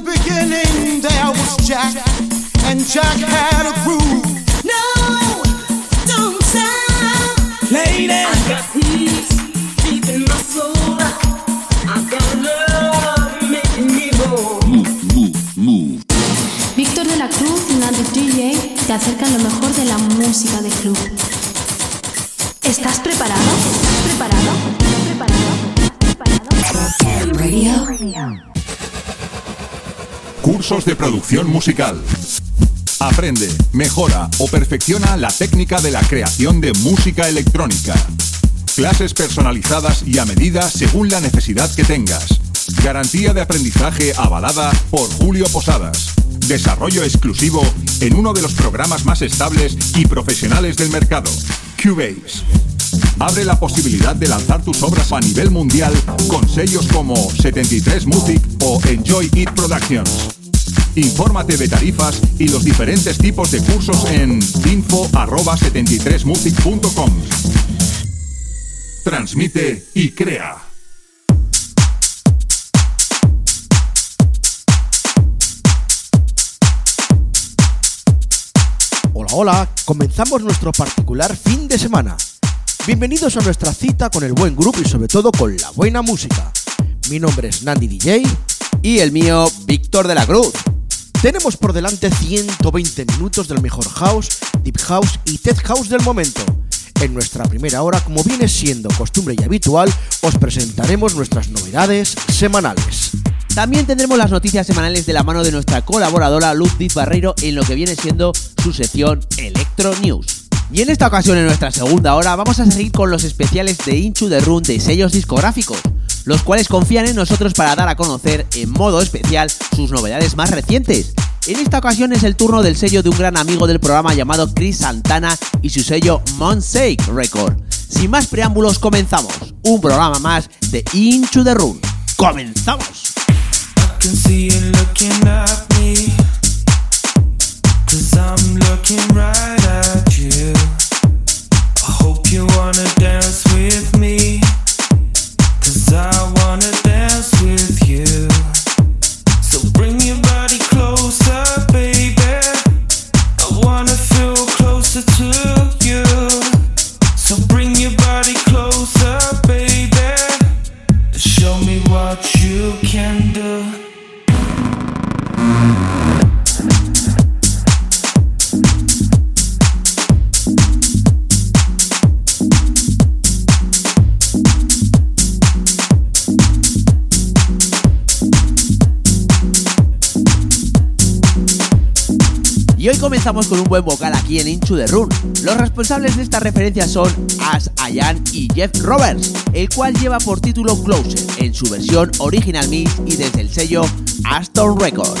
In the beginning there was Jack, and Jack had a groove. No, don't stop. Lady, I got peace deep in my soul. I got love making me move. Víctor de la Cruz y Nandi DJ te acercan lo mejor de la música de club. ¿Estás preparado? ¿Estás preparado? ¿Estás preparado? ¿Estás preparado? Radio. Cursos de producción musical. Aprende, mejora o perfecciona la técnica de la creación de música electrónica. Clases personalizadas y a medida según la necesidad que tengas. Garantía de aprendizaje avalada por Julio Posadas. Desarrollo exclusivo en uno de los programas más estables y profesionales del mercado, Cubase. Abre la posibilidad de lanzar tus obras a nivel mundial con sellos como 73 Music o Enjoy It Productions. Infórmate de tarifas y los diferentes tipos de cursos en info@73music.com. Transmite y crea. Hola, hola, comenzamos nuestro particular fin de semana. Bienvenidos a nuestra cita con el buen grupo y sobre todo con la buena música. Mi nombre es Nandi DJ Y el mío, Víctor de la Cruz. Tenemos por delante 120 minutos del mejor house, deep house y tech house del momento. En nuestra primera hora, como viene siendo costumbre y habitual, os presentaremos nuestras novedades semanales. También tendremos las noticias semanales de la mano de nuestra colaboradora Ludwig Barreiro en lo que viene siendo su sección Electro News. Y en esta ocasión, en nuestra segunda hora, vamos a seguir con los especiales de Inchu de Run de sellos discográficos, los cuales confían en nosotros para dar a conocer en modo especial sus novedades más recientes. En esta ocasión es el turno del sello de un gran amigo del programa llamado Chris Santana y su sello Monsake Record. Sin más preámbulos, comenzamos. Un programa más de Inchu the Run. ¡Comenzamos! I'm. I hope you wanna dance with me. Cause I Y hoy comenzamos con un buen vocal aquí en Inchu the Run. Los responsables de esta referencia son Ash Ayan y Jeff Roberts, el cual lleva por título Closer en su versión original mix y desde el sello Aston Records.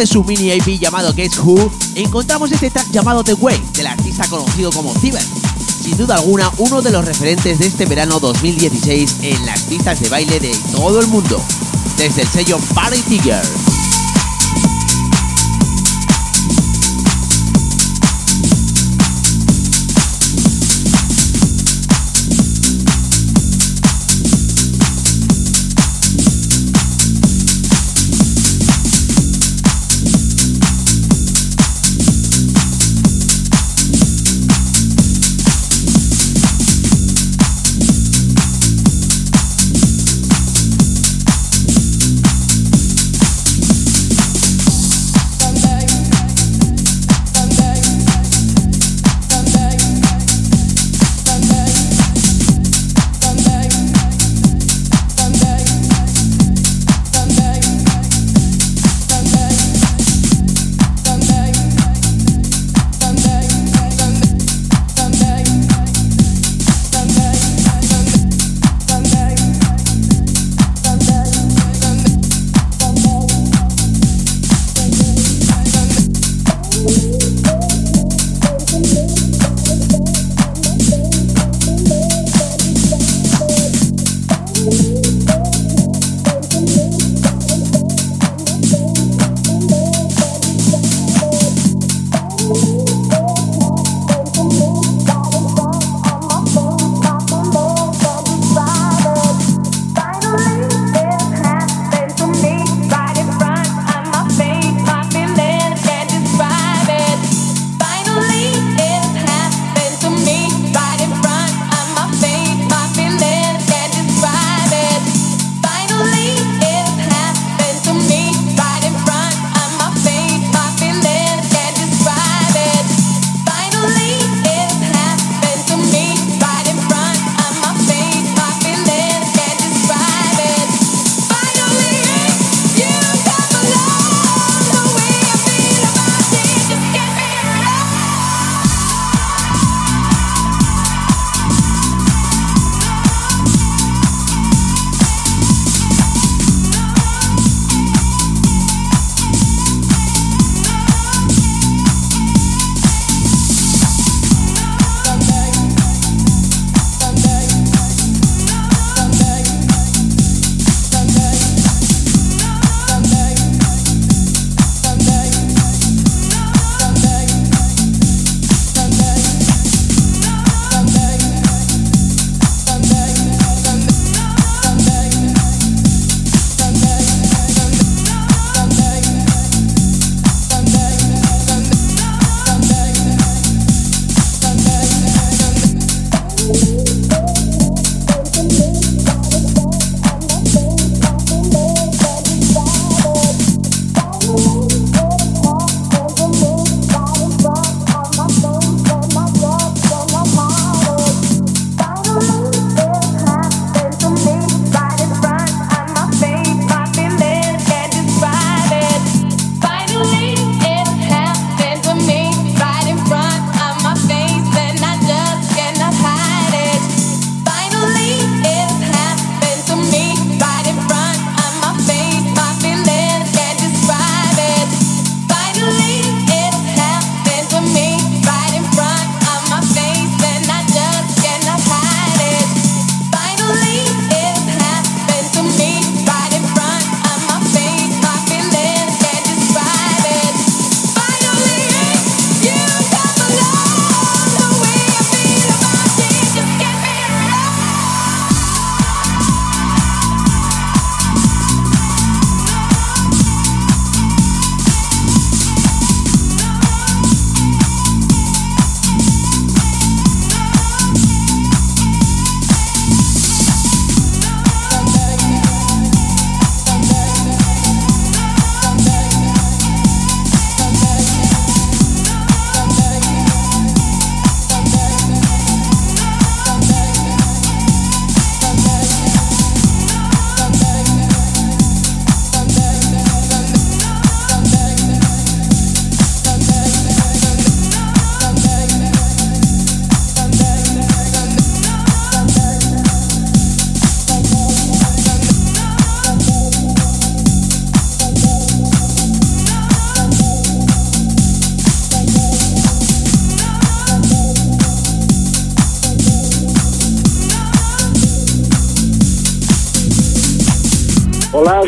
De su mini AP llamado Guess Who, encontramos este track llamado The Way, del artista conocido como Ciber. Sin duda alguna, uno de los referentes de este verano 2016 en las pistas de baile de todo el mundo, desde el sello Party Tiger.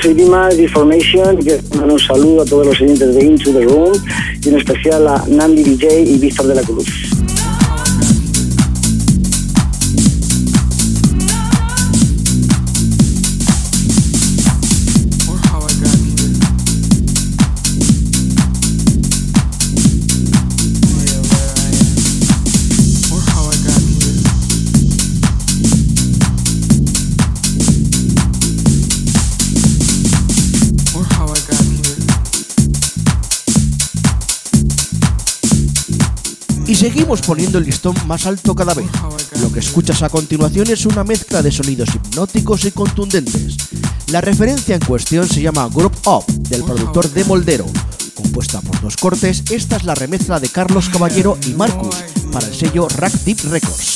Soy Dimas de Formation y quiero un saludo a todos los oyentes de Into the Room y en especial a Nandi DJ y Víctor de la Cruz. Poniendo el listón más alto cada vez. Lo que escuchas a continuación es una mezcla de sonidos hipnóticos y contundentes. La referencia en cuestión se llama Group Up, del productor de Moldero. Compuesta por dos cortes, esta es la remezcla de Carlos Caballero y Marcus para el sello Rack Deep Records.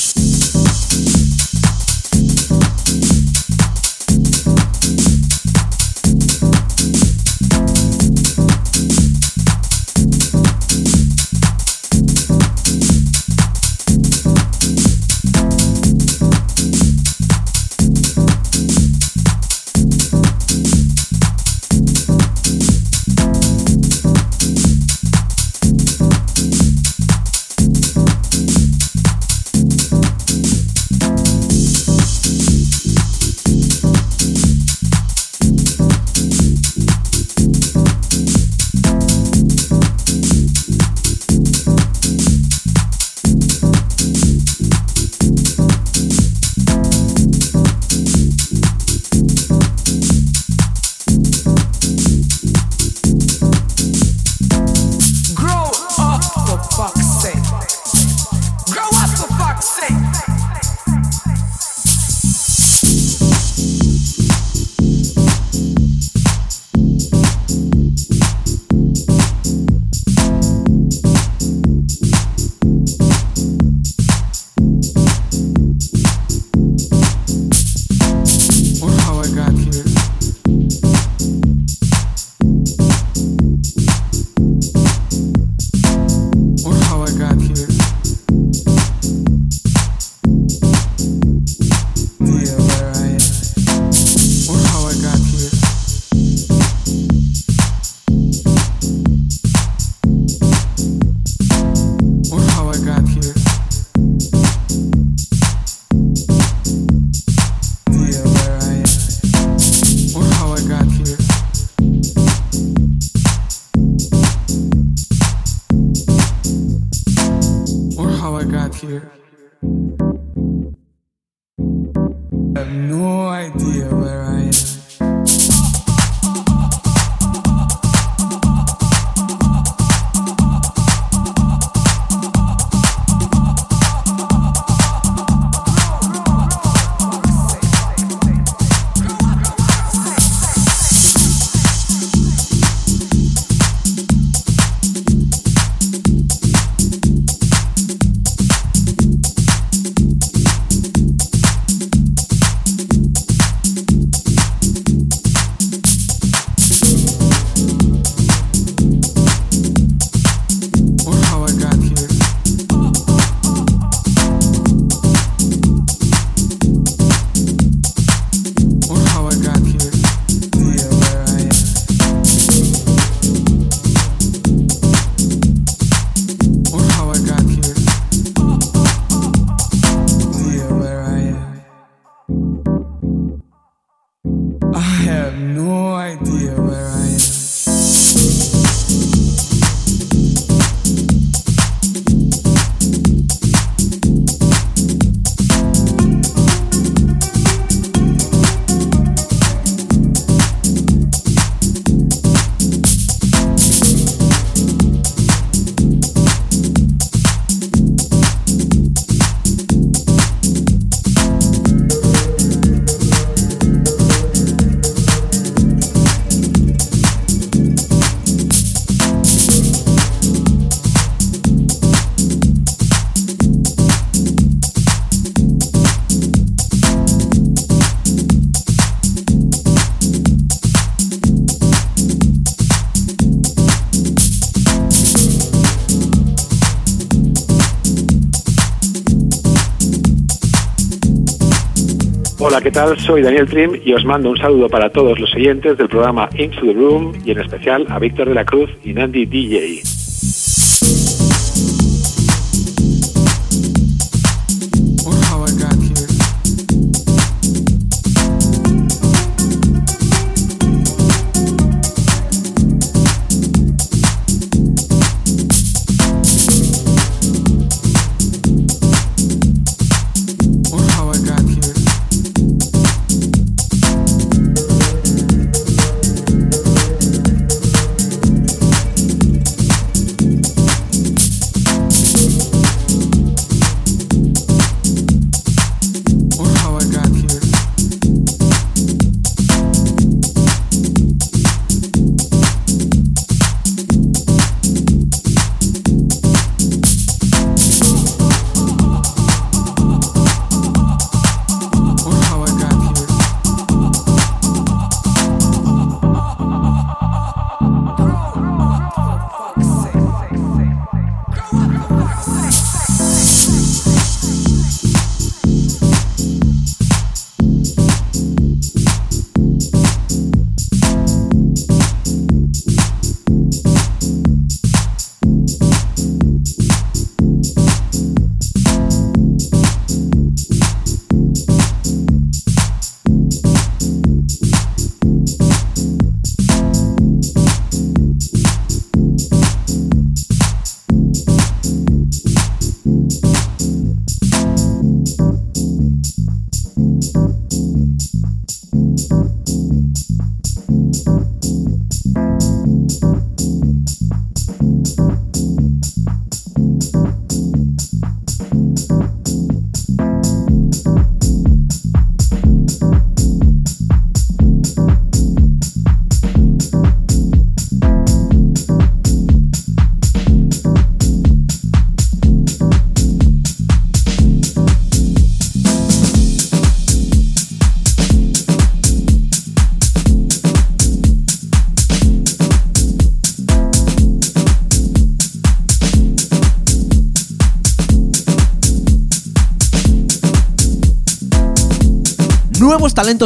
Hola, ¿qué tal? Soy Daniel Trim y os mando un saludo para todos los oyentes del programa Into the Room y en especial a Víctor de la Cruz y Nandi DJ.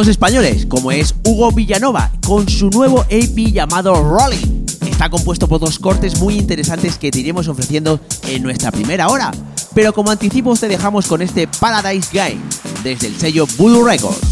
Españoles, como es Hugo Villanova, con su nuevo EP llamado Rolling. Está compuesto por dos cortes muy interesantes que te iremos ofreciendo en nuestra primera hora. Pero como anticipo te dejamos con este Paradise Guy, desde el sello Voodoo Records.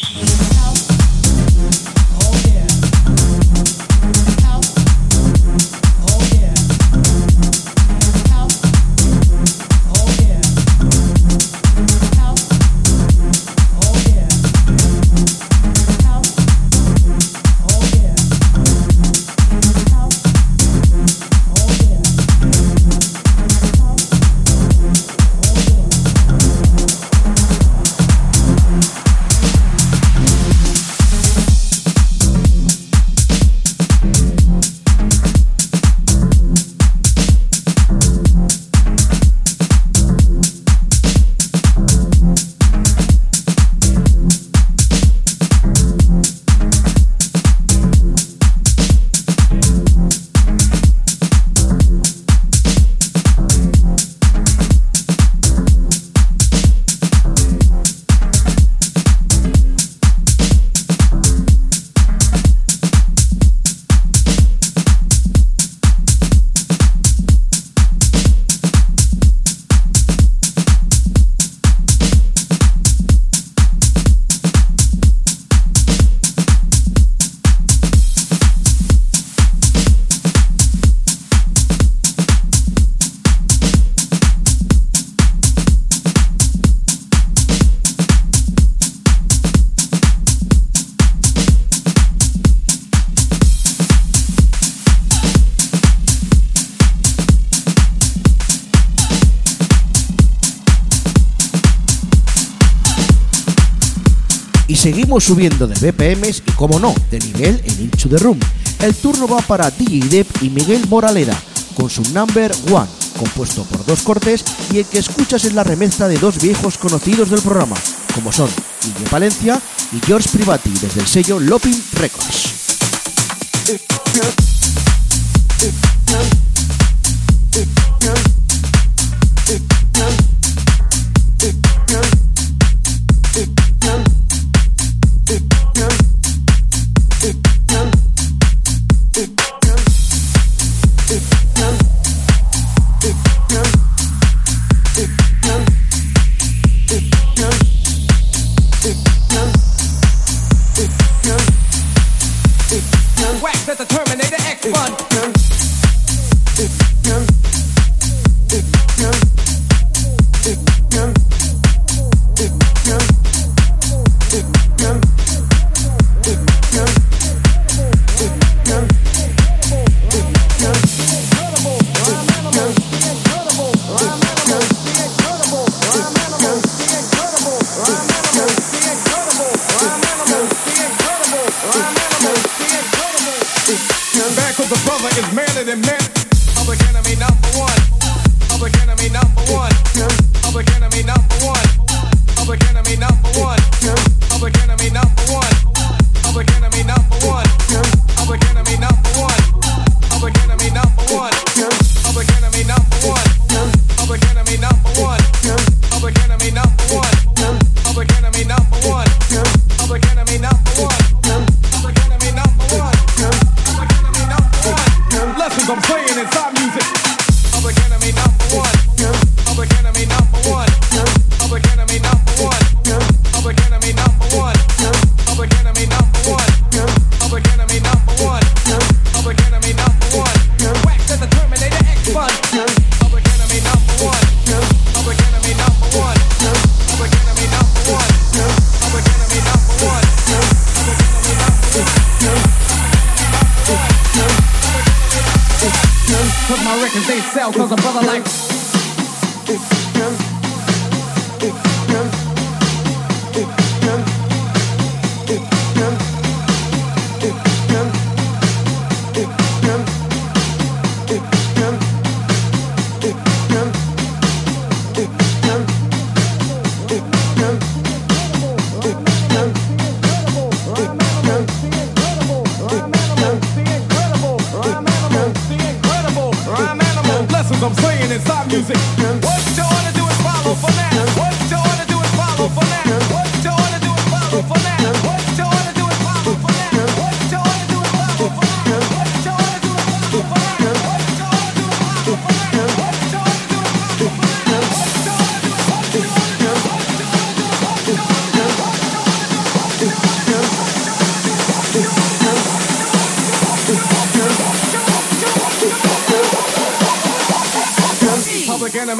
Seguimos subiendo de BPMs y, como no, de nivel en Into the Room. El turno va para DJ Depp y Miguel Moraleda, con su Number One, compuesto por dos cortes y el que escuchas es la remezcla de dos viejos conocidos del programa, como son Guille Palencia y George Privati, desde el sello Lopin Records.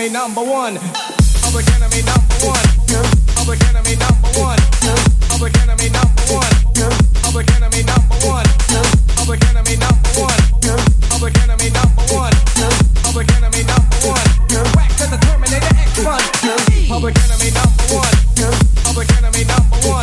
enemy number one. Public enemy number one. Public enemy number one. Public enemy number one. Public enemy number one. Public enemy number one. Public enemy number one. Public enemy number one. Back to the Terminator X1. Public enemy number one. Public enemy number one.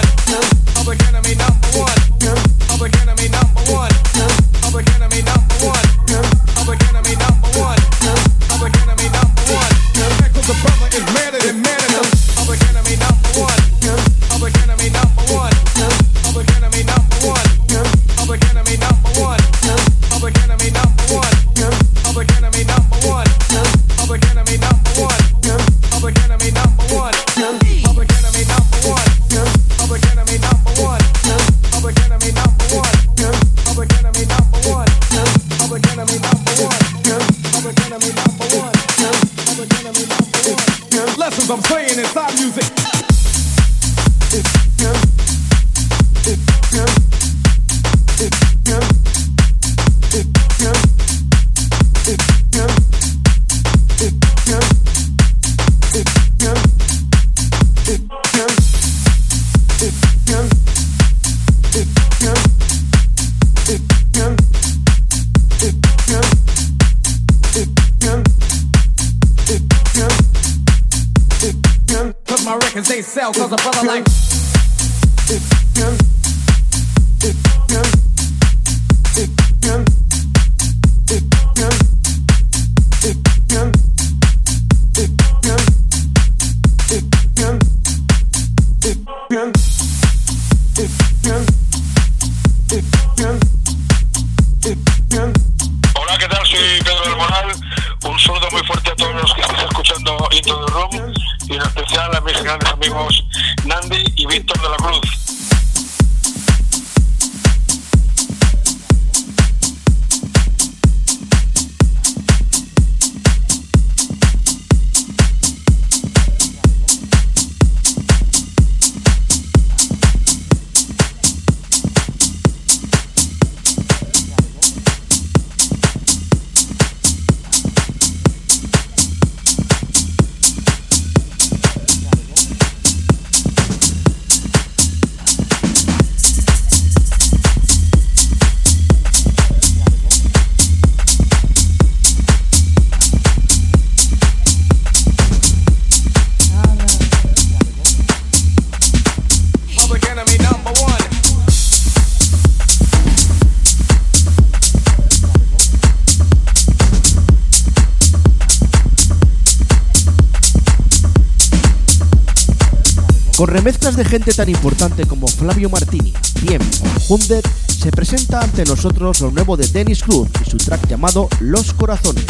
de gente tan importante como Flavio Martini, Piem o Hunded, se presenta ante nosotros lo nuevo de Dennis Cruz y su track llamado Los Corazones,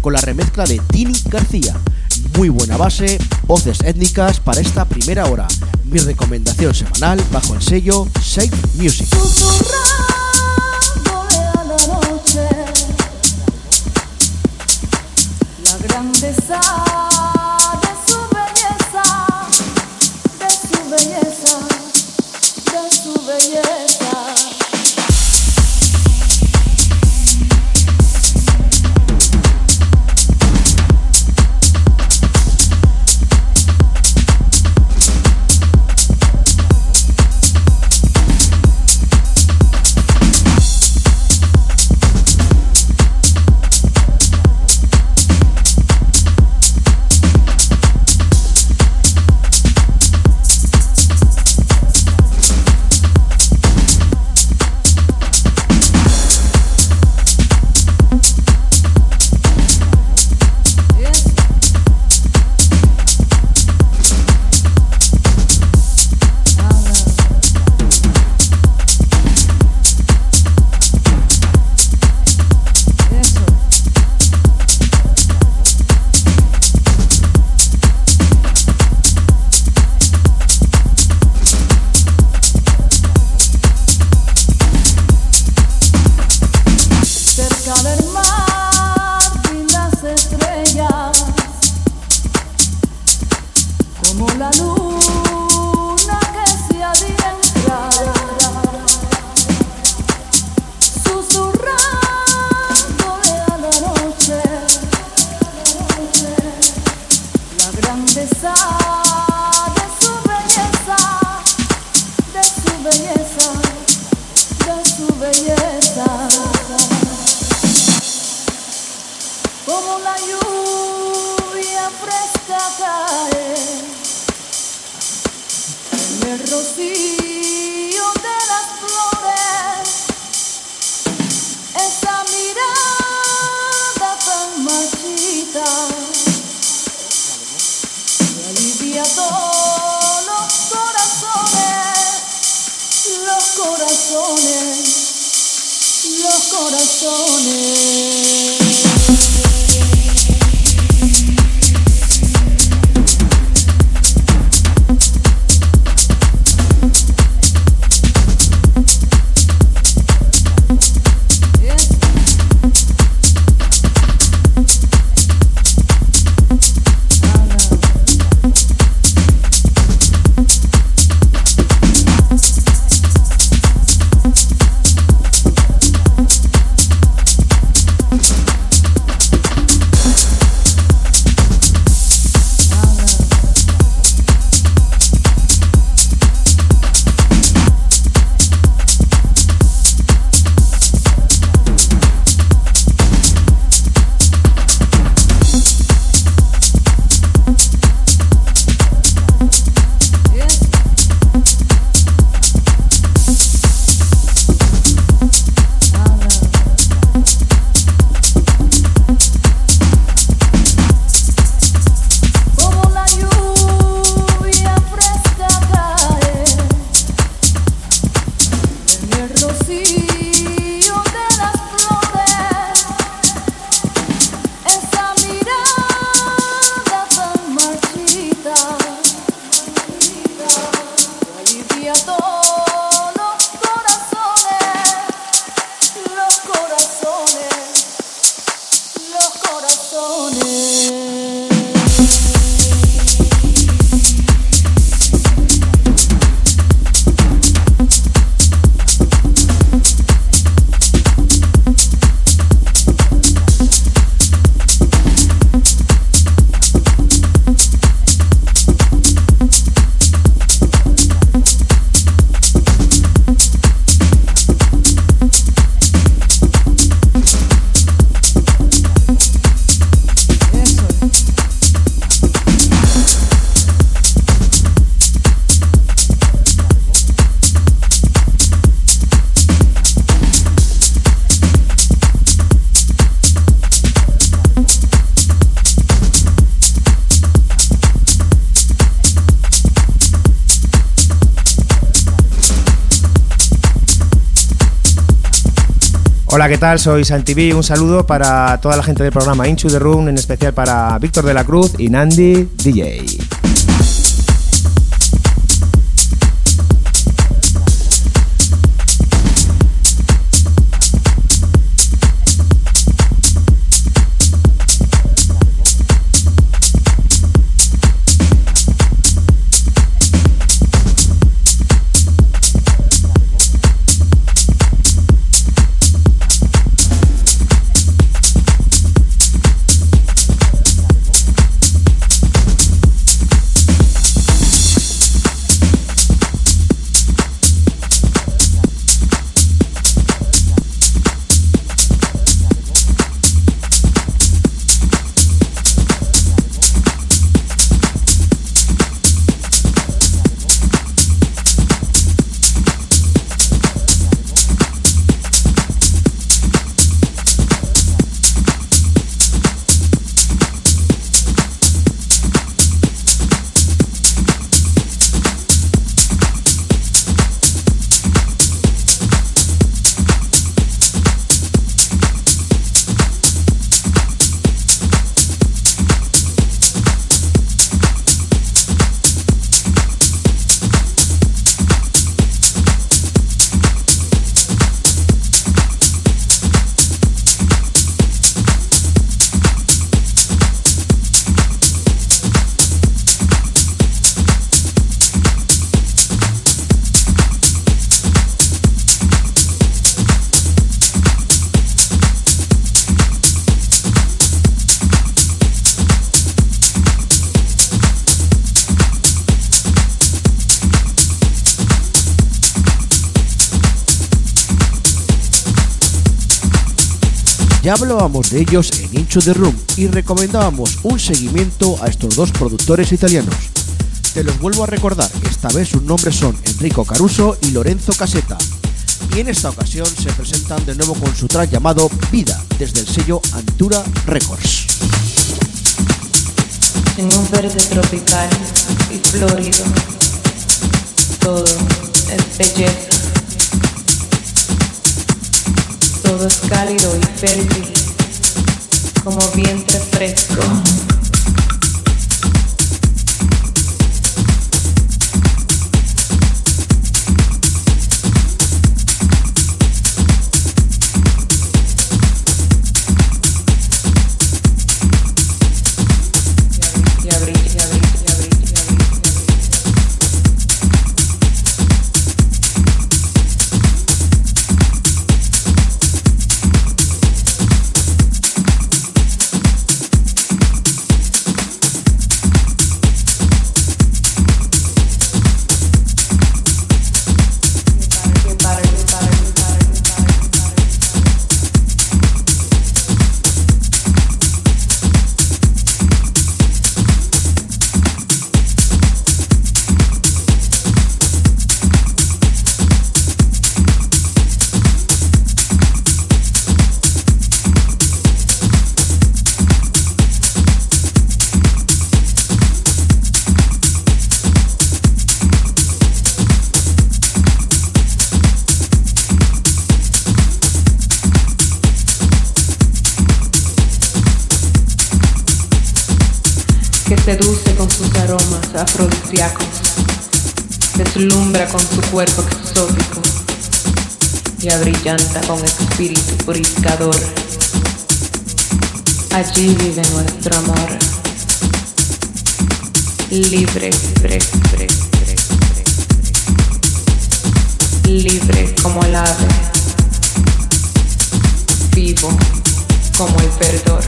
con la remezcla de Tini García. Muy buena base, voces étnicas para esta primera hora. Mi recomendación semanal bajo el sello Safe Music. ¿qué tal? Soy SantiV. Un saludo para toda la gente del programa Inchu the Room, en especial para Víctor de la Cruz y Nandi DJ. De ellos en Into the Room y recomendábamos un seguimiento a estos dos productores italianos. Te los vuelvo a recordar, esta vez sus nombres son Enrico Caruso y Lorenzo Caseta. Y en esta ocasión se presentan de nuevo con su track llamado Vida, desde el sello Antura Records. En un verde tropical y florido, todo es belleza. Todo es cálido y fértil, como vientre fresco. Abrillanta con espíritu purificador. Allí vive nuestro amor, libre, libre, libre, libre, como el ave, vivo como el perdor,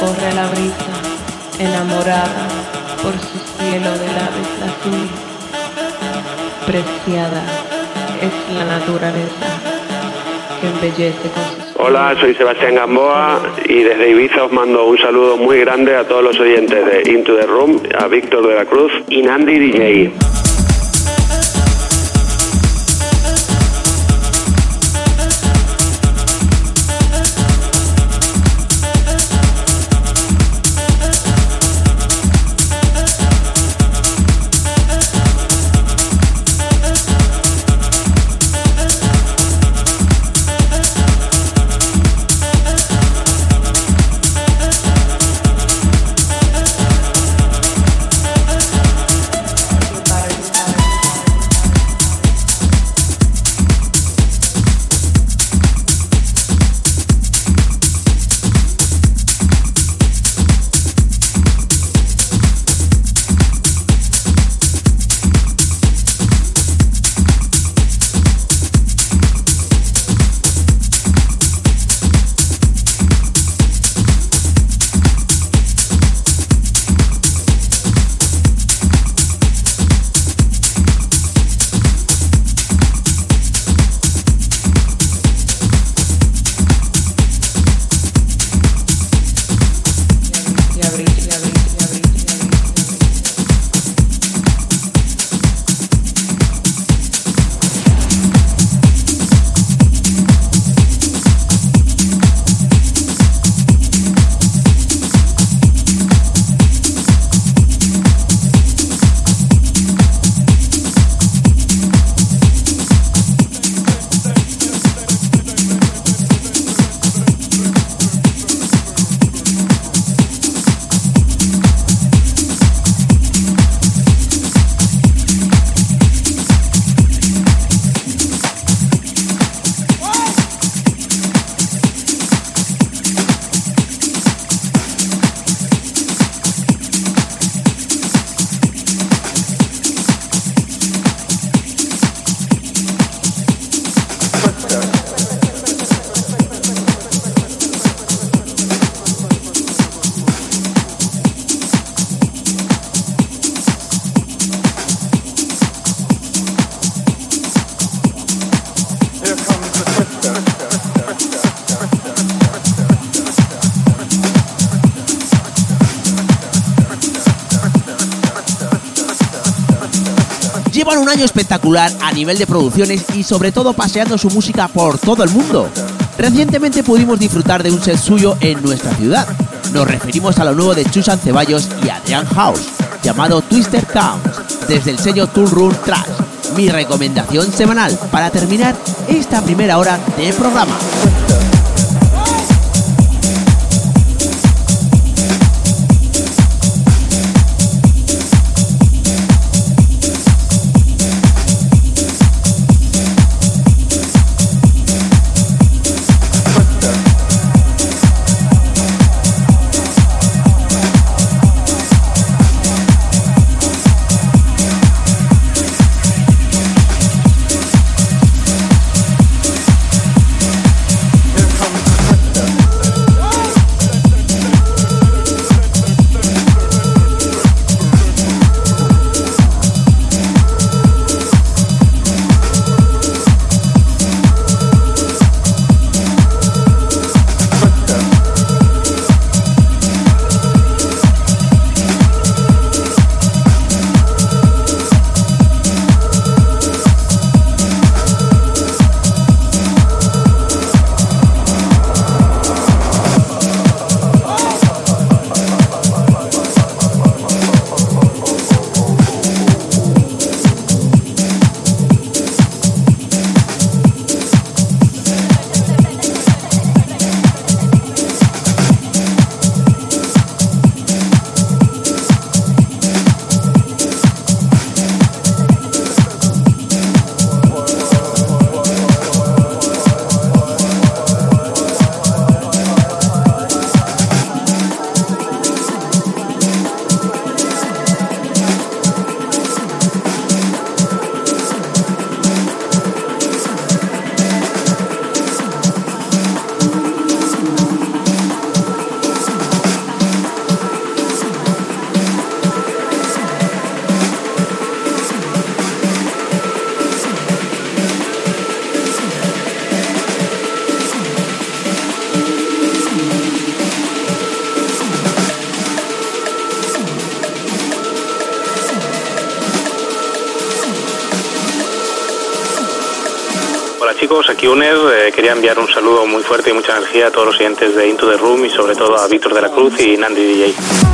corre la brisa, enamorada por su cielo de laves azul. Preciada es la naturaleza que embellece con sus Hola, soy Sebastián Gamboa y desde Ibiza os mando un saludo muy grande a todos los oyentes de Into the Room, a Víctor de la Cruz y Nandi DJ. A nivel de producciones y sobre todo paseando su música por todo el mundo. Recientemente pudimos disfrutar de un set suyo en nuestra ciudad. Nos referimos a lo nuevo de Chusan Ceballos y Adrian House, llamado Twister Towns, desde el sello Tool Room Trash. Mi recomendación semanal para terminar esta primera hora de programa. Chicos, aquí UNED. Eh, quería enviar un saludo muy fuerte y mucha energía a todos los oyentes de Into the Room y sobre todo a Víctor de la Cruz y Nandi DJ.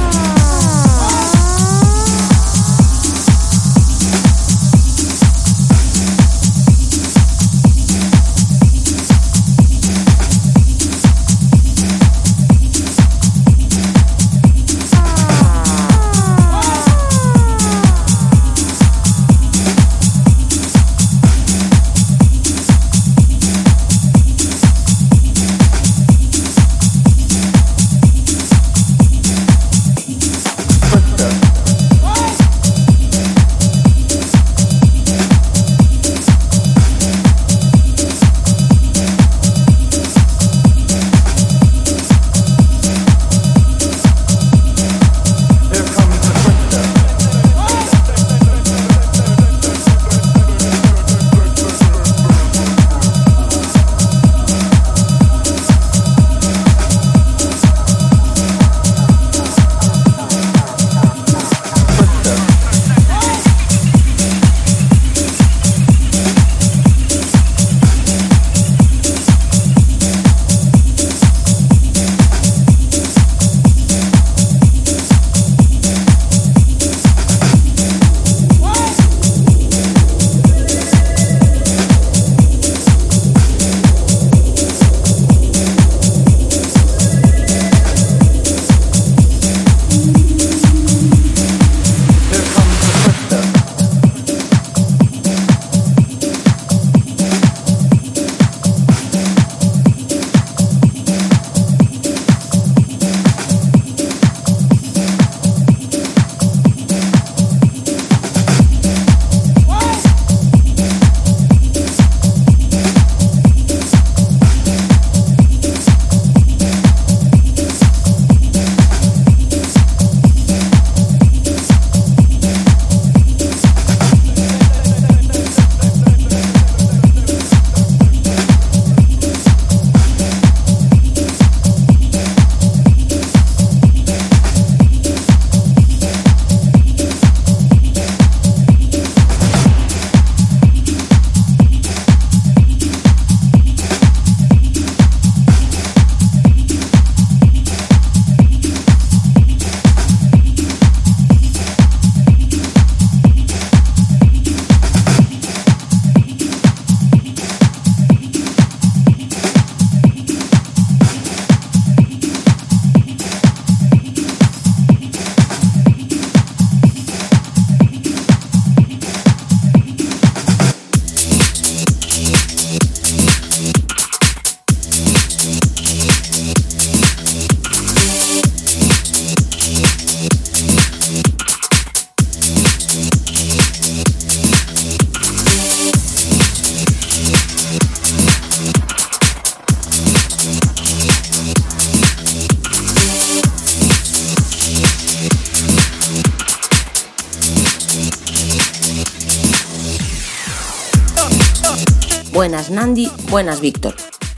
Buenas Víctor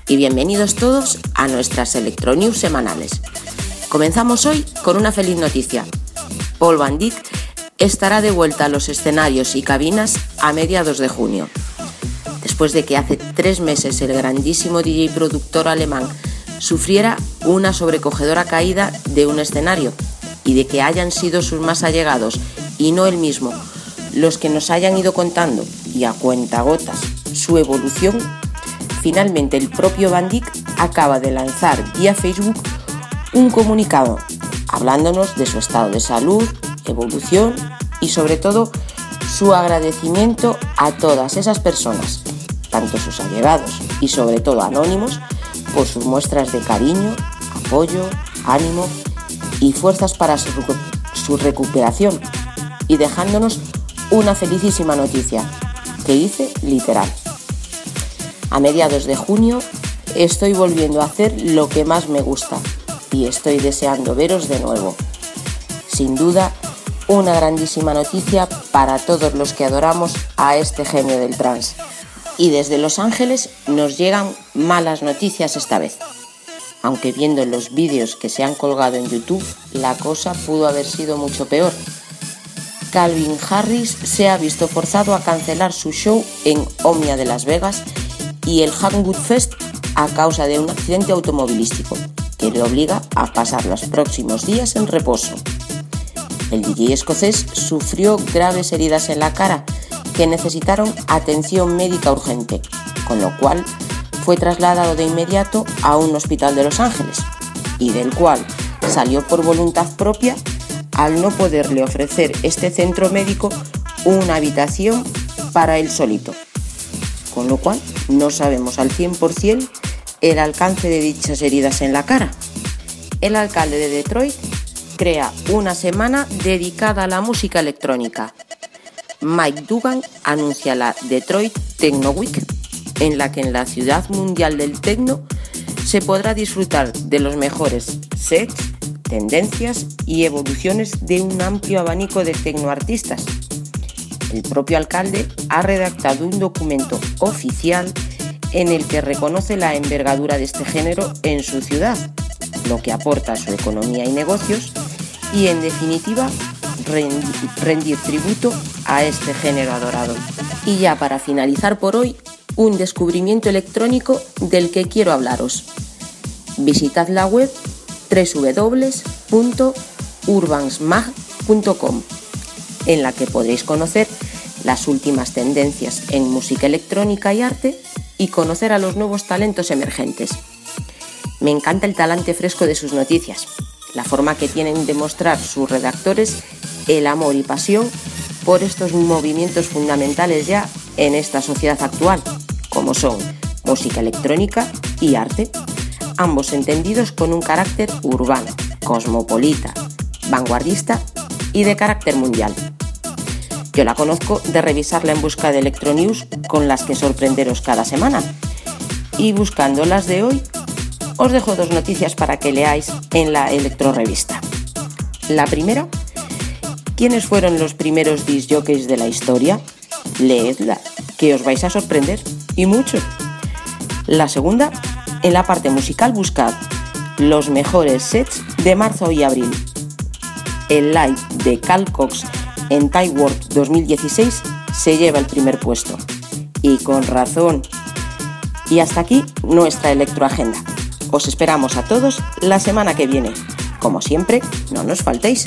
y bienvenidos todos a nuestras Electronews semanales. Comenzamos hoy con una feliz noticia. Paul Van Dyck estará de vuelta a los escenarios y cabinas a mediados de junio. Después de que hace tres meses el grandísimo DJ y productor alemán sufriera una sobrecogedora caída de un escenario y de que hayan sido sus más allegados y no él mismo los que nos hayan ido contando y a cuentagotas su evolución, finalmente el propio Van acaba de lanzar vía Facebook un comunicado hablándonos de su estado de salud, evolución y sobre todo su agradecimiento a todas esas personas, tanto sus allegados y sobre todo anónimos, por sus muestras de cariño, apoyo, ánimo y fuerzas para su, su recuperación y dejándonos una felicísima noticia que hice literal. A mediados de junio estoy volviendo a hacer lo que más me gusta y estoy deseando veros de nuevo. Sin duda, una grandísima noticia para todos los que adoramos a este genio del trance. Y desde Los Ángeles nos llegan malas noticias esta vez. Aunque viendo los vídeos que se han colgado en YouTube, la cosa pudo haber sido mucho peor. Calvin Harris se ha visto forzado a cancelar su show en Omnia de Las Vegas y el Hangwood Fest a causa de un accidente automovilístico que le obliga a pasar los próximos días en reposo. El DJ escocés sufrió graves heridas en la cara que necesitaron atención médica urgente, con lo cual fue trasladado de inmediato a un hospital de Los Ángeles y del cual salió por voluntad propia al no poderle ofrecer este centro médico una habitación para él solito. Con lo cual no sabemos al 100% el alcance de dichas heridas en la cara. El alcalde de Detroit crea una semana dedicada a la música electrónica. Mike Dugan anuncia la Detroit Techno Week, en la que en la ciudad mundial del techno se podrá disfrutar de los mejores sets, tendencias y evoluciones de un amplio abanico de tecnoartistas. El propio alcalde ha redactado un documento oficial en el que reconoce la envergadura de este género en su ciudad, lo que aporta a su economía y negocios y en definitiva rendir tributo a este género adorado. Y ya para finalizar por hoy, un descubrimiento electrónico del que quiero hablaros. Visitad la web www.urbansmag.com en la que podréis conocer las últimas tendencias en música electrónica y arte y conocer a los nuevos talentos emergentes. Me encanta el talante fresco de sus noticias, la forma que tienen de mostrar sus redactores el amor y pasión por estos movimientos fundamentales ya en esta sociedad actual, como son música electrónica y arte, ambos entendidos con un carácter urbano, cosmopolita, vanguardista y de carácter mundial. Yo la conozco de revisarla en busca de Electronews con las que sorprenderos cada semana. Y buscando las de hoy, os dejo dos noticias para que leáis en la Electro Revista. La primera, ¿quiénes fueron los primeros disc jockeys de la historia? Leedla, que os vais a sorprender, y mucho. La segunda, en la parte musical buscad los mejores sets de marzo y abril. El live de Cal Cox en Thai World 2016 se lleva el primer puesto. Y con razón. Y hasta aquí nuestra electroagenda. Os esperamos a todos la semana que viene. Como siempre, no nos faltéis.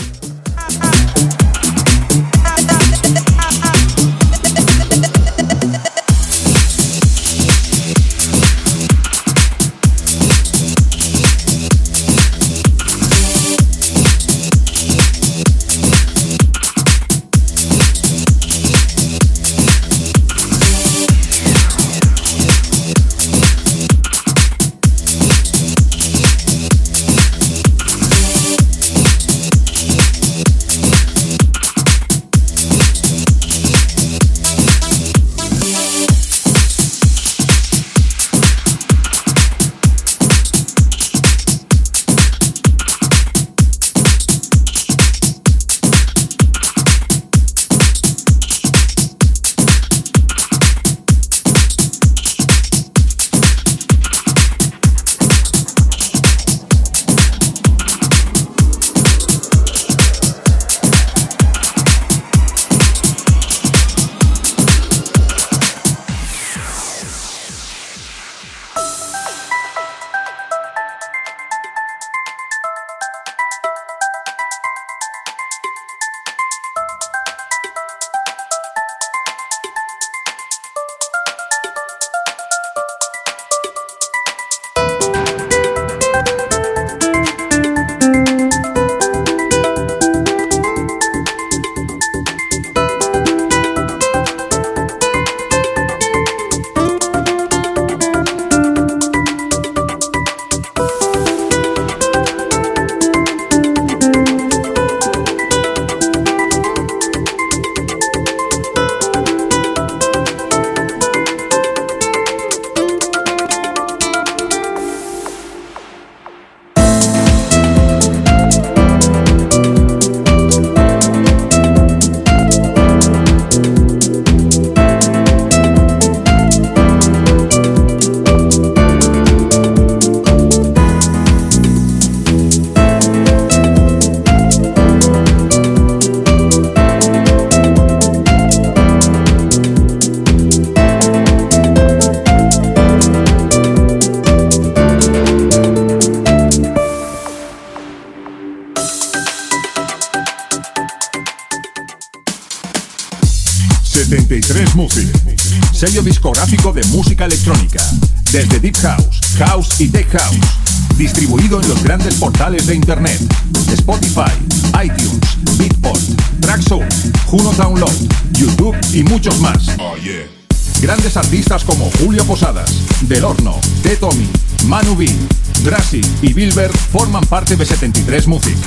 House distribuido en los grandes portales de Internet, Spotify, iTunes, Beatport, Traxsource, Juno Download, YouTube y muchos más. Grandes artistas como Julio Posadas, Del Horno, T. Tommy, Manu B, Drassi y Bilber forman parte de 73 Music.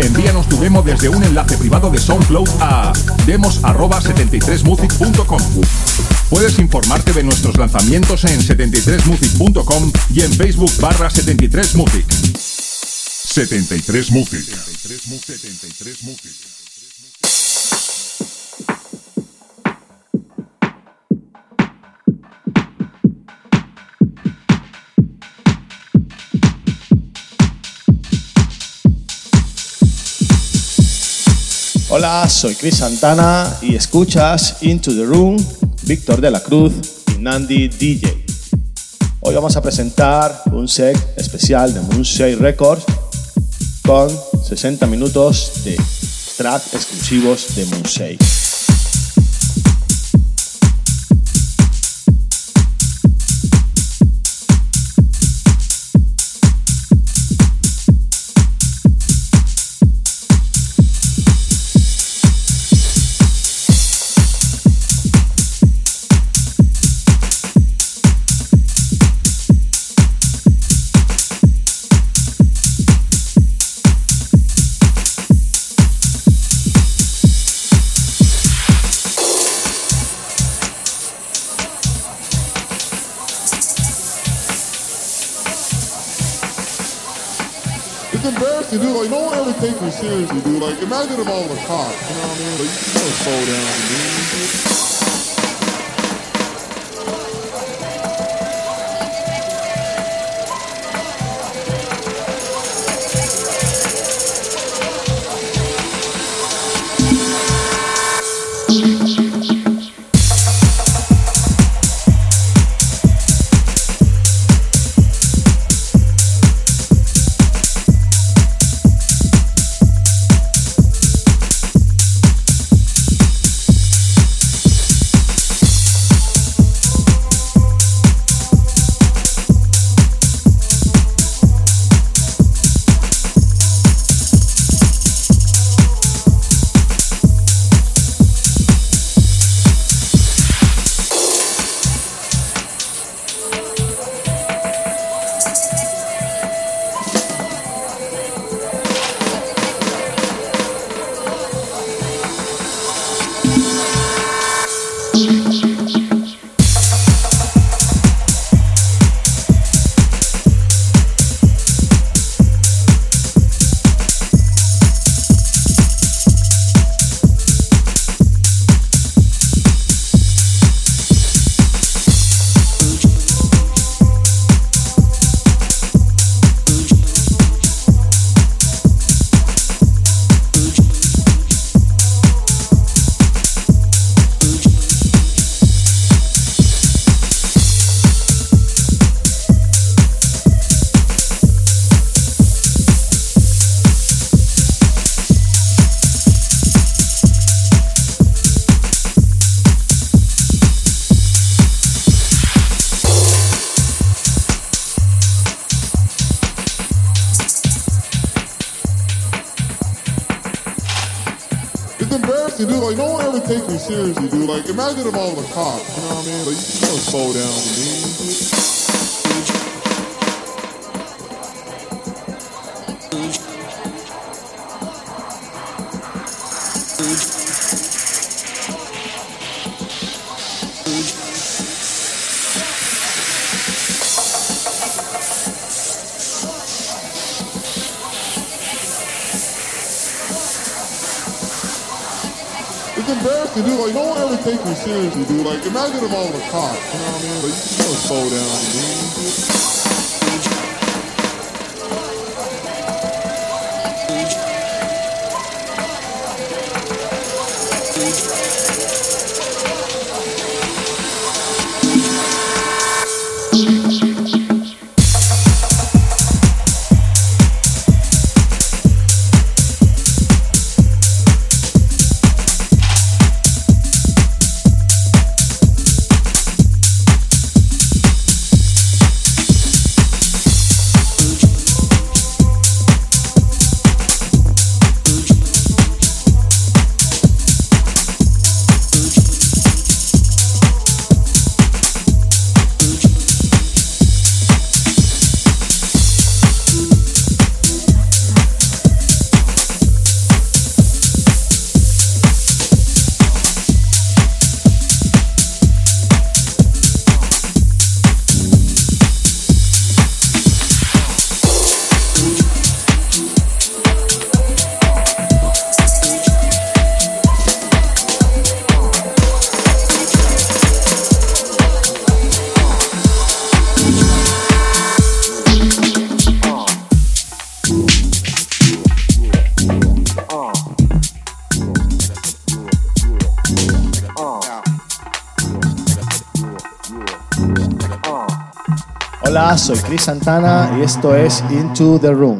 Envíanos tu demo desde un enlace privado de SoundCloud a demos@73music.com. Puedes informarte de nuestros lanzamientos en 73music.com y en Facebook barra 73music. 73 Music. 73 Music. Hola, soy Chris Santana y escuchas Into the Room, Víctor de la Cruz y Nandi DJ. Hoy vamos a presentar un set especial de Moonshade Records con 60 minutos de track exclusivos de Moonshade. Seriously, dude. Like, imagine if all the cops, you know what I mean? Like, you gotta slow down, dude. them all the cops, you know what I mean? But you just gonna slow down. Thank Santana y esto es Into the Room.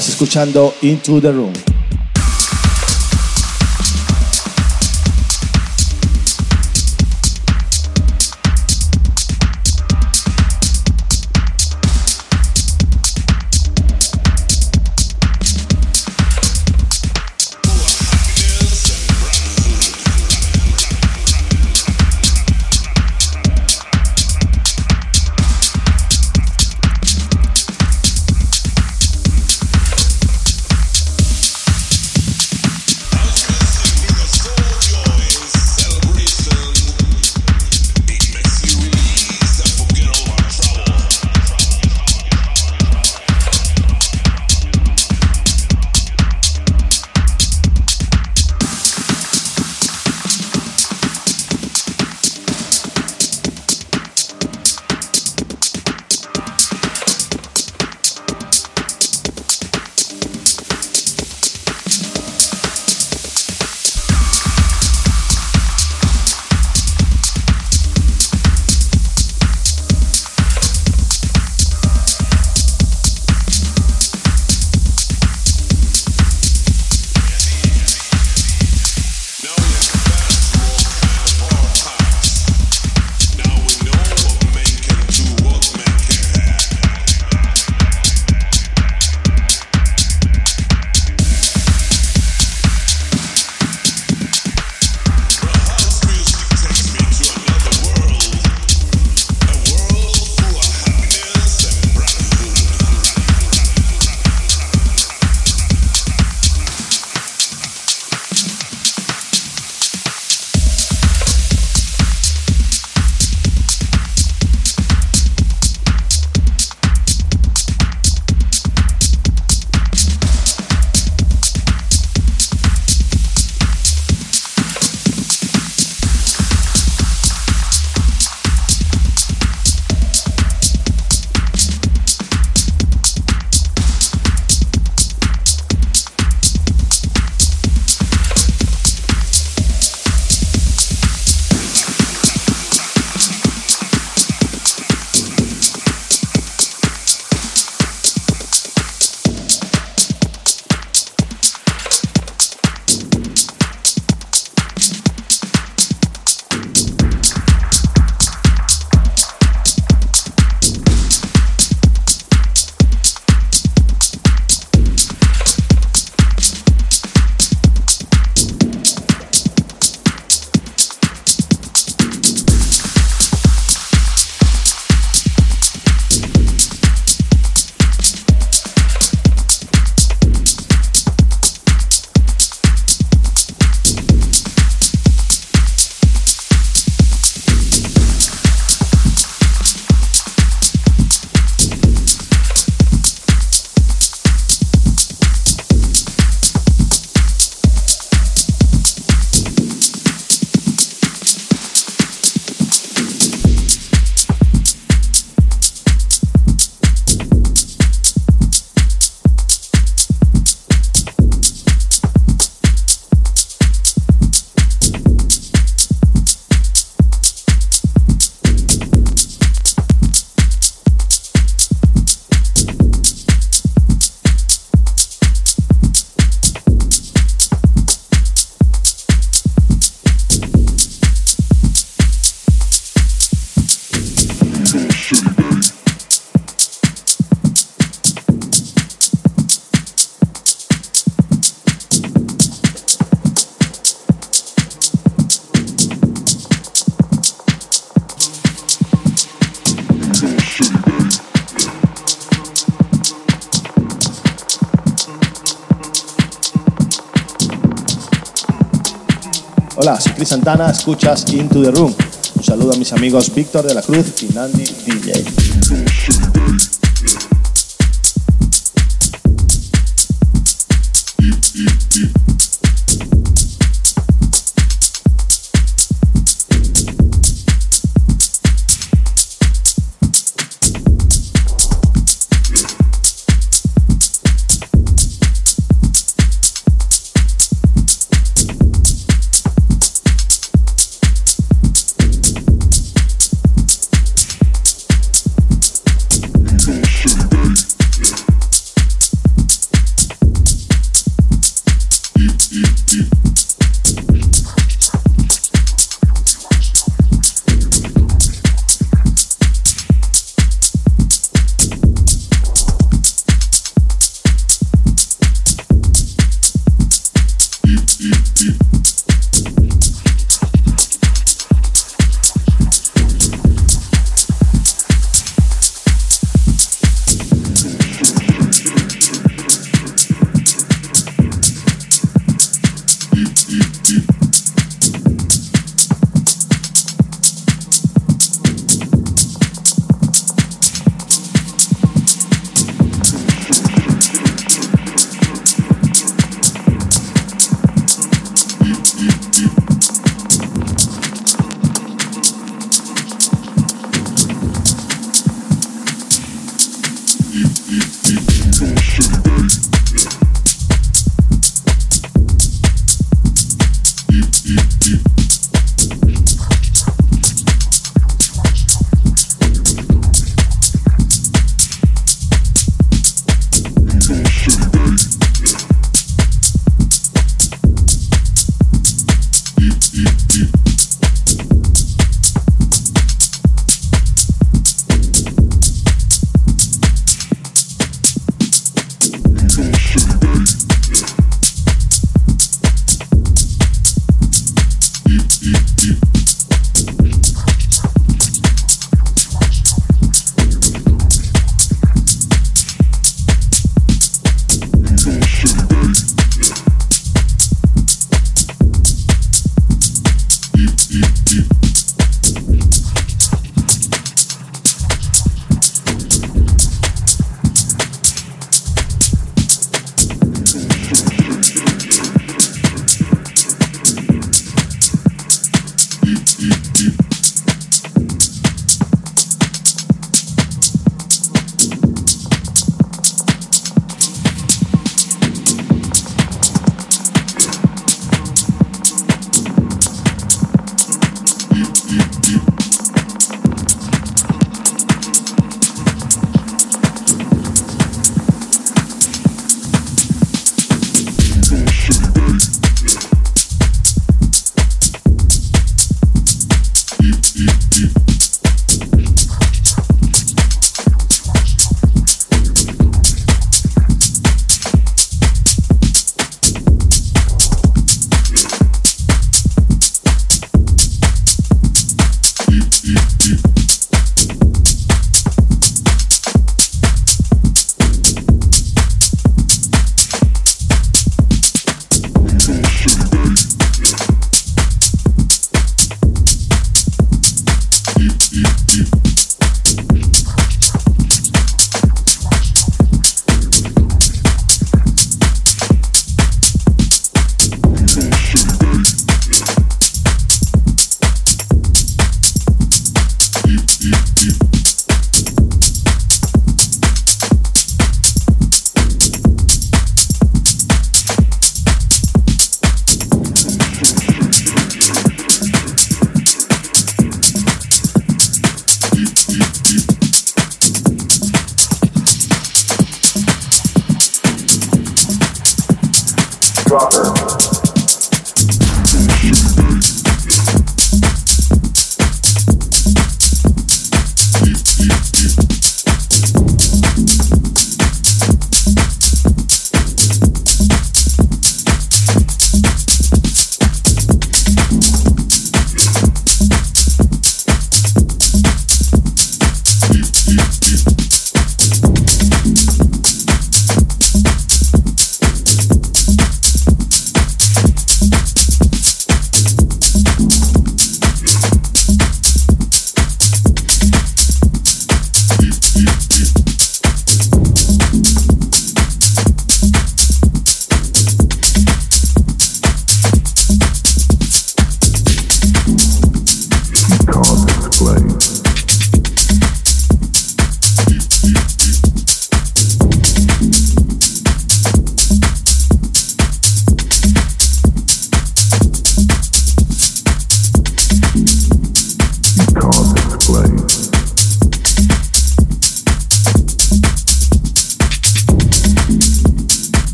Estás escuchando Into the Room. Santana, escuchas Into the Room. Un saludo a mis amigos Víctor de la Cruz y Nandi DJ.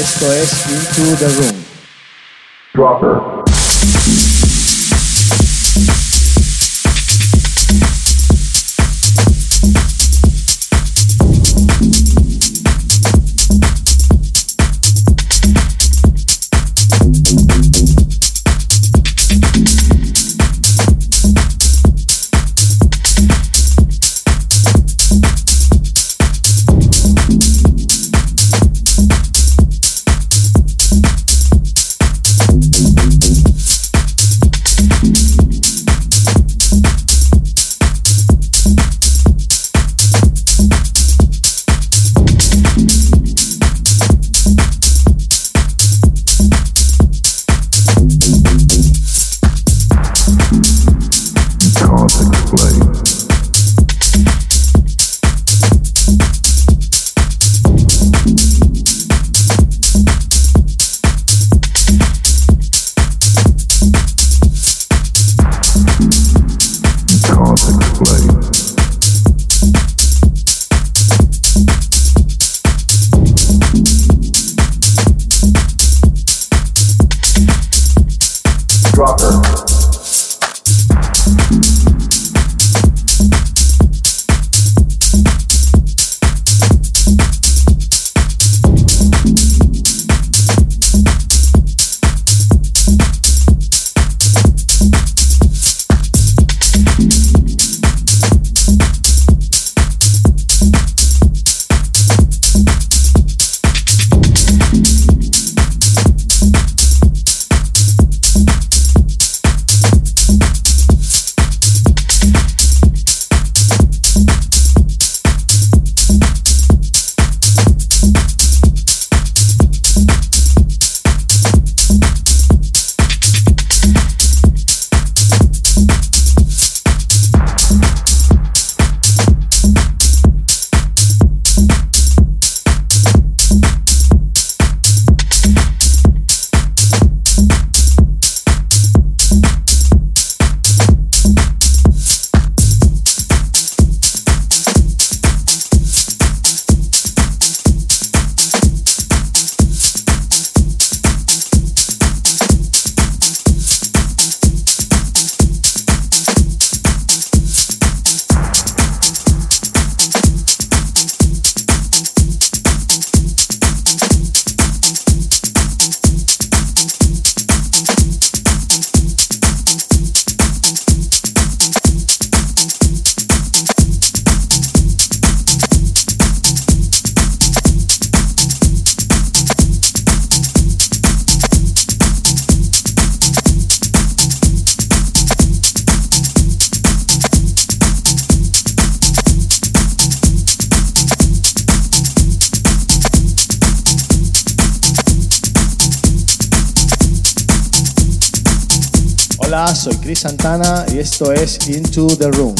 Esto es Into the Room. Santana y esto es Into the Room.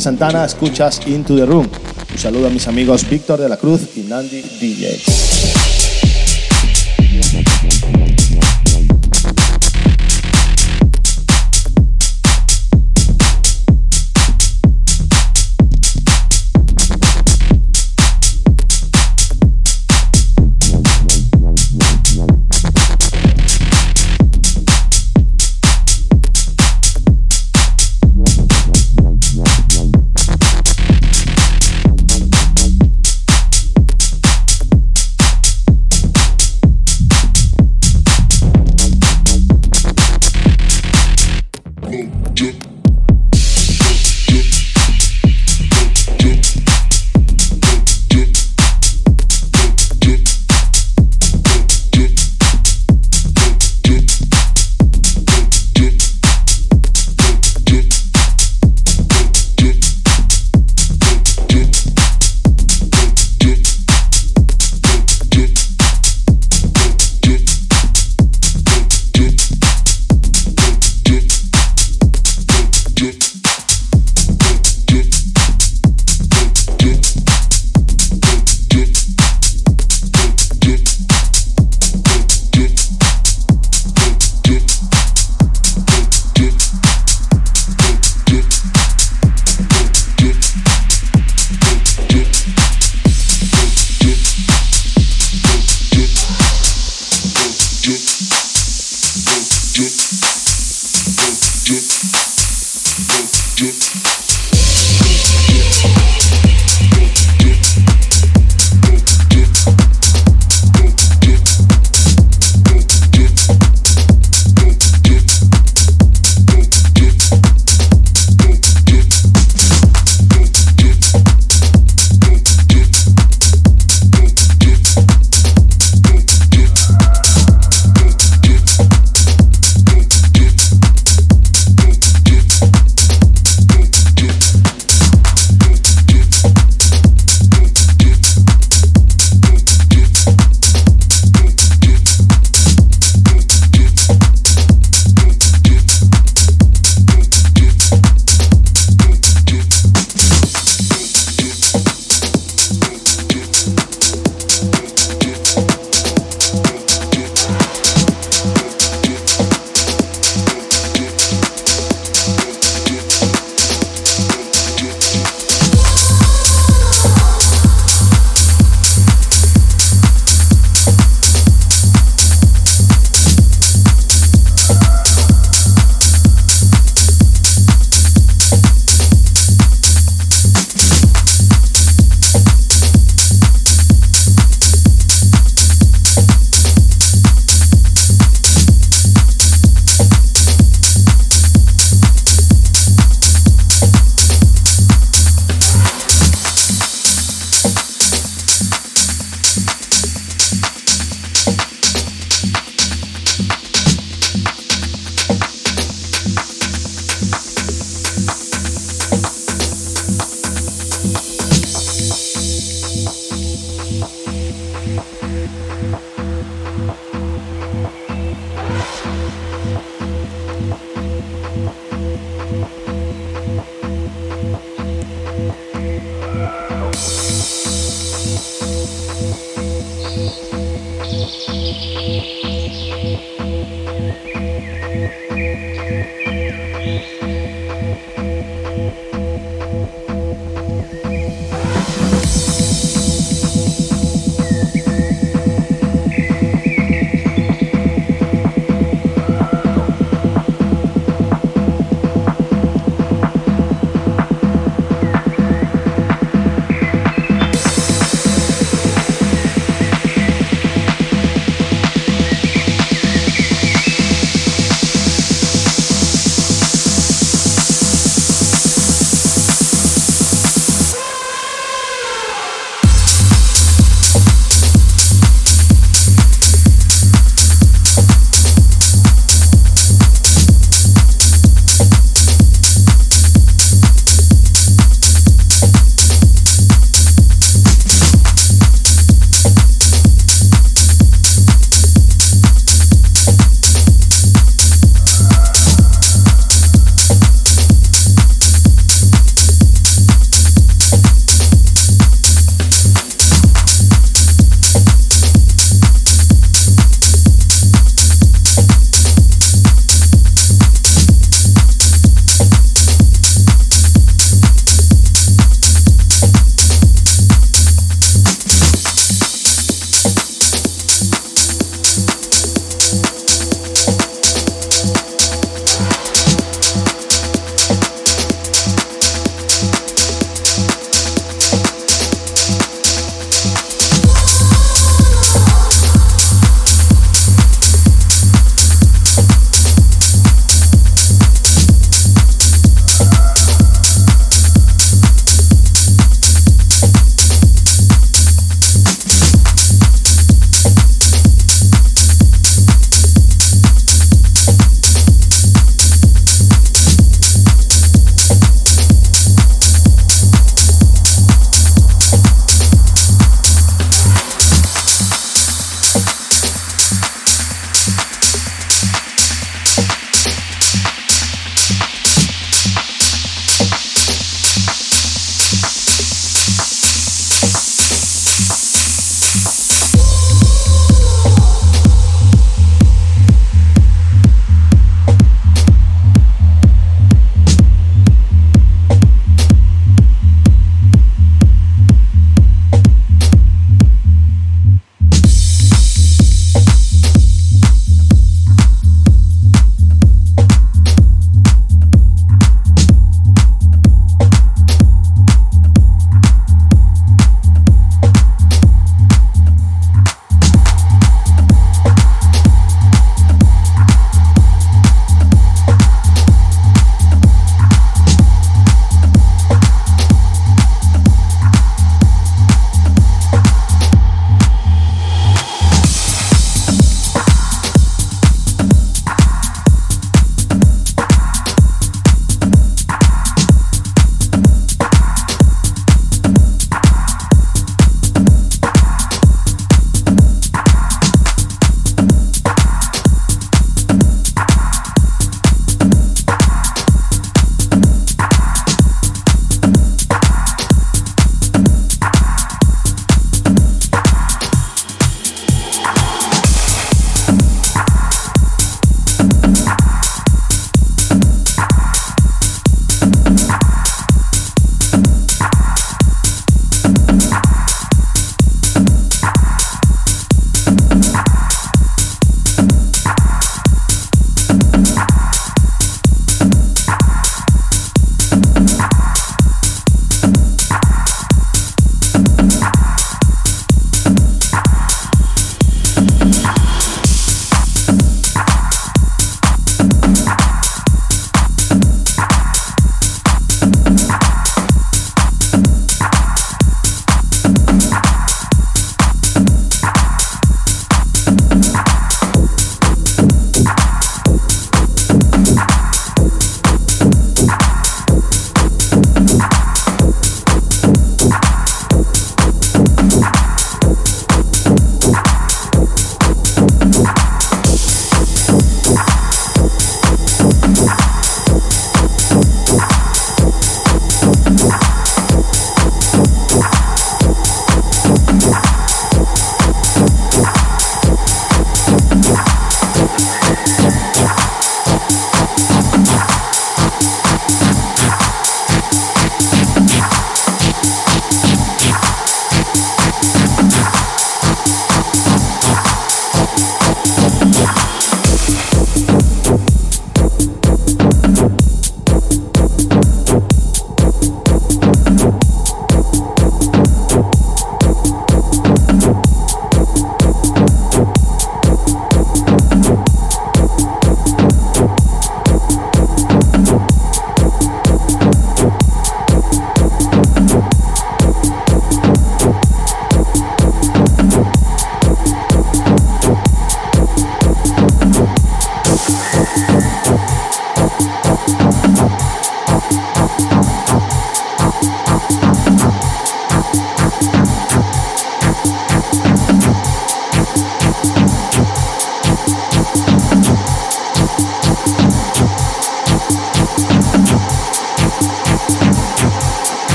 Santana, escuchas Into the Room. Un saludo a mis amigos Víctor de la Cruz y Nandi DJ.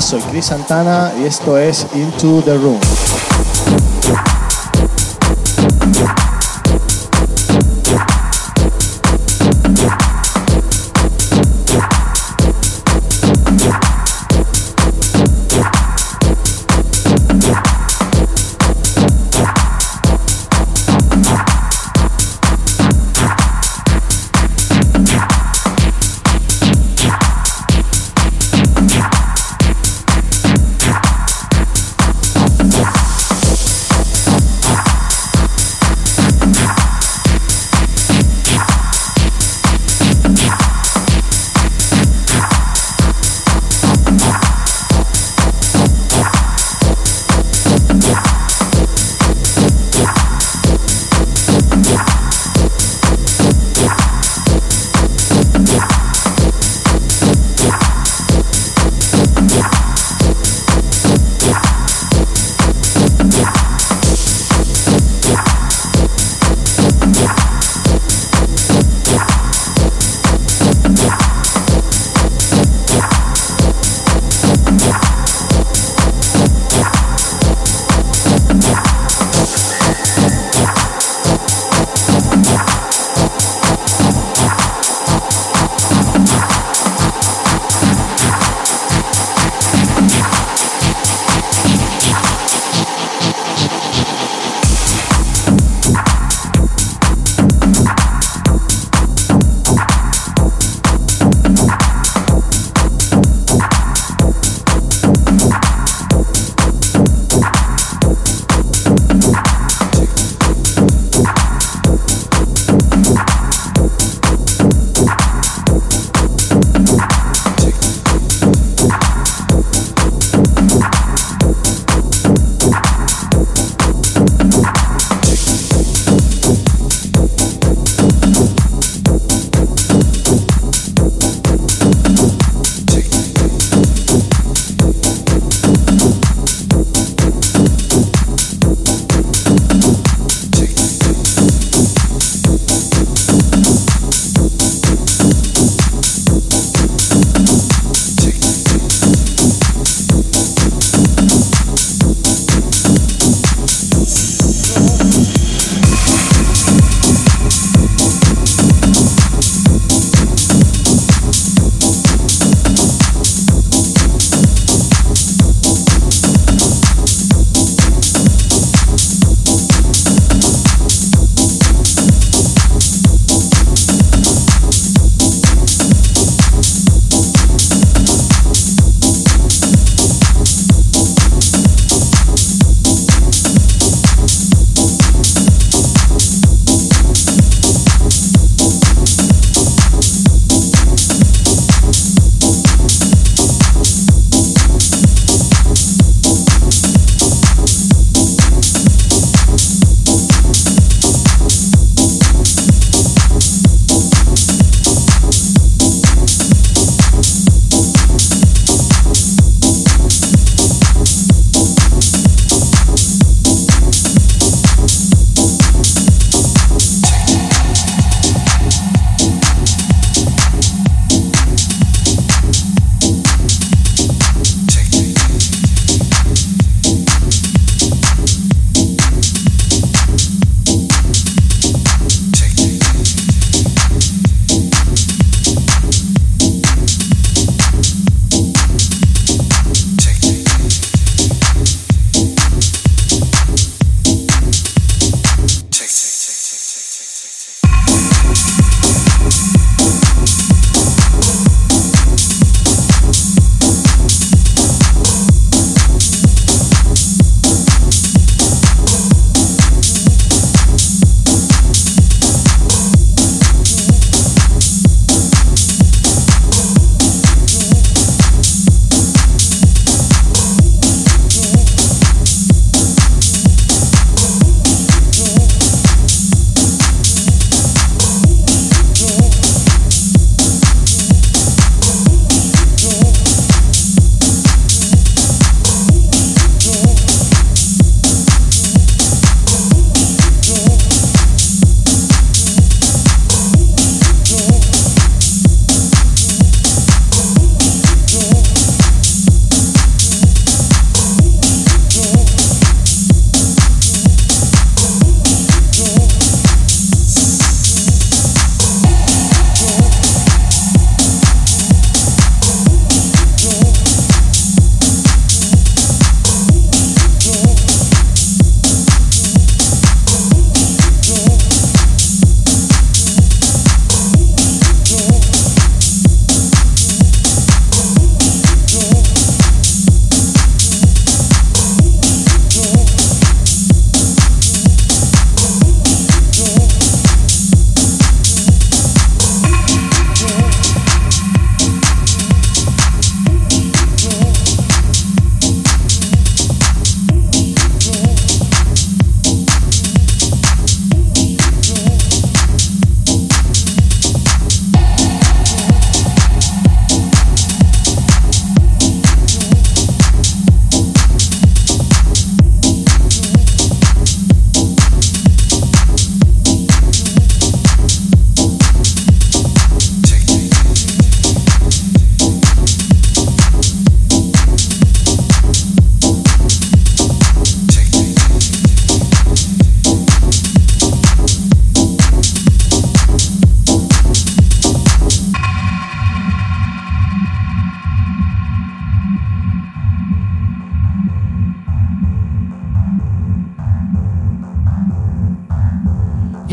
Soy Chris Santana y esto es Into the Room.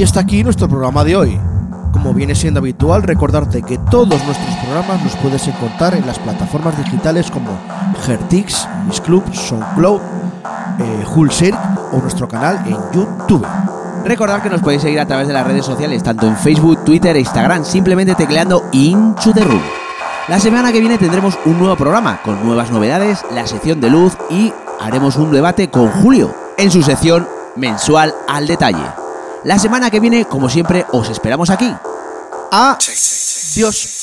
Y hasta aquí nuestro programa de hoy. Como viene siendo habitual, recordarte que todos nuestros programas los puedes encontrar en las plataformas digitales como Hertix, Miss Club, SoundCloud, eh, Hulsirk o nuestro canal en YouTube. Recordad que nos podéis seguir a través de las redes sociales, tanto en Facebook, Twitter e Instagram, simplemente tecleando Into the Room. La semana que viene tendremos un nuevo programa con nuevas novedades, la sección de luz y haremos un debate con Julio en su sección mensual al detalle. La semana que viene, como siempre, os esperamos aquí. Adiós.